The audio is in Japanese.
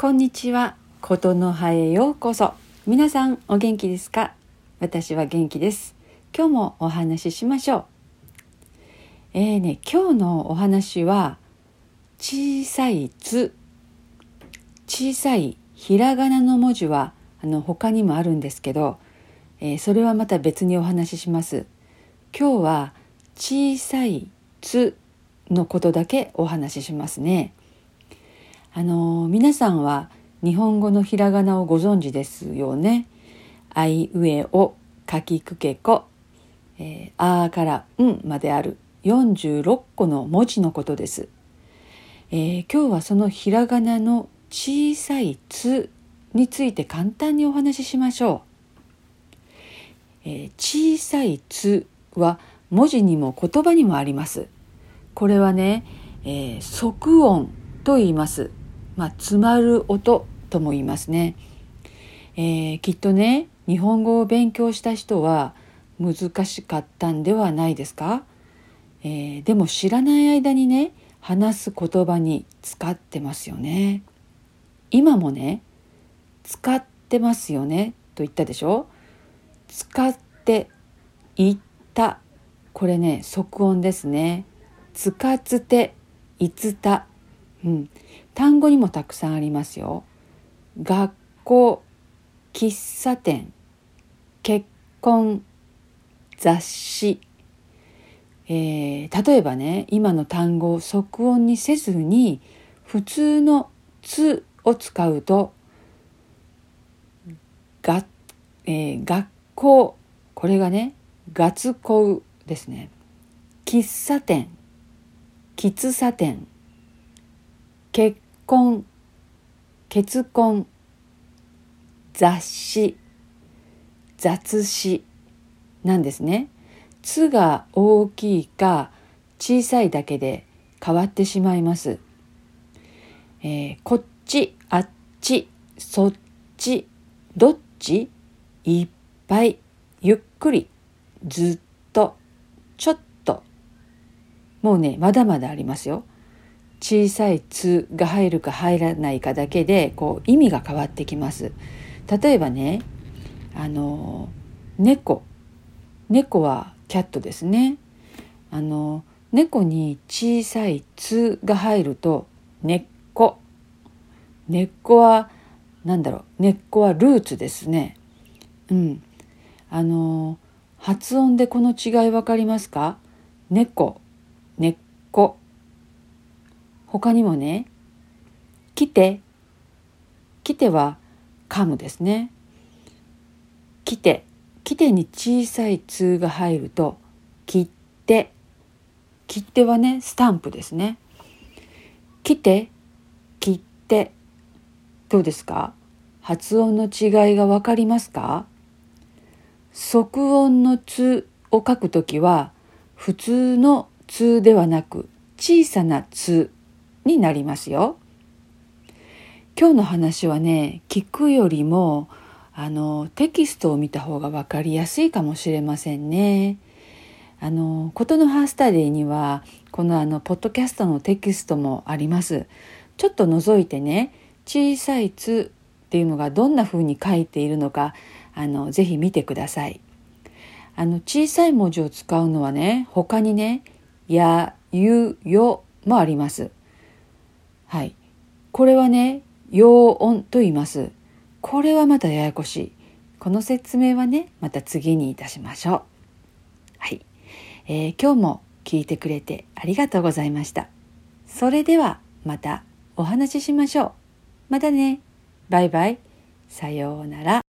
こんにちは。ことの葉へようこそ。皆さんお元気ですか？私は元気です。今日もお話ししましょう。えーね、今日のお話は小さい「つ」小さいひらがなの文字はあの他にもあるんですけど、えーそれはまた別にお話しします。今日は小さい「つ」のことだけお話ししますね。あの皆さんは日本語のひらがなをご存知ですよね。あいうえおかきくけこ、えー、あーからんまである46個の文字のことです。えー今日はそのひらがなの小さい「つ」について簡単にお話ししましょう。えー小さい「つ」は文字にも言葉にもあります。これはね、えー即音と言います。まあ、詰まる音とも言いますね。えーきっとね日本語を勉強した人は難しかったんではないですか、えーでも知らない間にね話す言葉に使ってますよね。今もね使ってますよねと言ったでしょ？使って言ったこれね即音ですね。つかつていつた、うん、単語にもたくさんありますよ。学校喫茶店結婚雑誌、えー例えばね今の単語を即音にせずに普通の「つ」を使うとが、えー学校これがね「学校」ですね。喫茶店喫茶店。結婚結婚雑誌雑誌なんですね。「つ」が大きいか小さいだけで変わってしまいます。えーこっちあっちそっちどっちいっぱいゆっくりずっとちょっともうねまだまだありますよ。小さい「つ」が入るか入らないかだけでこう意味が変わってきます。例えばねあの猫。猫はキャットですね。あの猫に小さい「つ」が入ると根っこ根っこは何だろう。根っこはルーツですね。うん、あの発音でこの違い分かりますか？猫。根っこ他にもね「来て」「来て」は噛むですね。来て来てに小さい「つ」が入ると「切手」切手はねスタンプですね。来て切手どうですか？発音の違いが分かりますか？即音の「つ」を書くときは普通の「つ」ではなく小さな「つ」になりますよ。今日の話はね聞くよりもあのテキストを見た方が分かりやすいかもしれませんね。あのことの葉スタディにはこのあのポッドキャストのテキストもあります。ちょっと覗いてね小さい「つ」っていうのがどんな風に書いているのかあのぜひ見てください。あの小さい文字を使うのはね他にね「や」「ゆ」「よ」もあります。はい、これはね陽音と言います。これはまたややこしい。この説明はねまた次にいたしましょう。はい、えー今日も聞いてくれてありがとうございました。それではまたお話ししましょう。またね。バイバイ。さようなら。